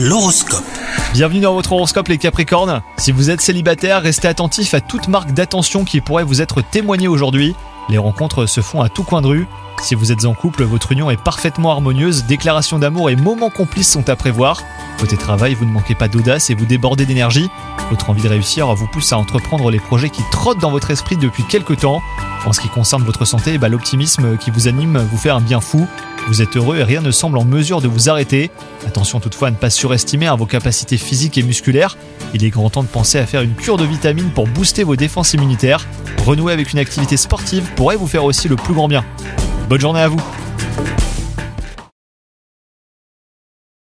L'horoscope. Bienvenue dans votre horoscope les Capricornes. Si vous êtes célibataire, restez attentif à toute marque d'attention qui pourrait vous être témoignée aujourd'hui. Les rencontres se font à tout coin de rue. Si vous êtes en couple, votre union est parfaitement harmonieuse, déclarations d'amour et moments complices sont à prévoir. Côté travail, vous ne manquez pas d'audace et vous débordez d'énergie. Votre envie de réussir vous pousse à entreprendre les projets qui trottent dans votre esprit depuis quelques temps. En ce qui concerne votre santé, bah, l'optimisme qui vous anime vous fait un bien fou. Vous êtes heureux et rien ne semble en mesure de vous arrêter. Attention toutefois à ne pas surestimer hein, vos capacités physiques et musculaires. Il est grand temps de penser à faire une cure de vitamines pour booster vos défenses immunitaires. Renouer avec une activité sportive pourrait vous faire aussi le plus grand bien. Bonne journée à vous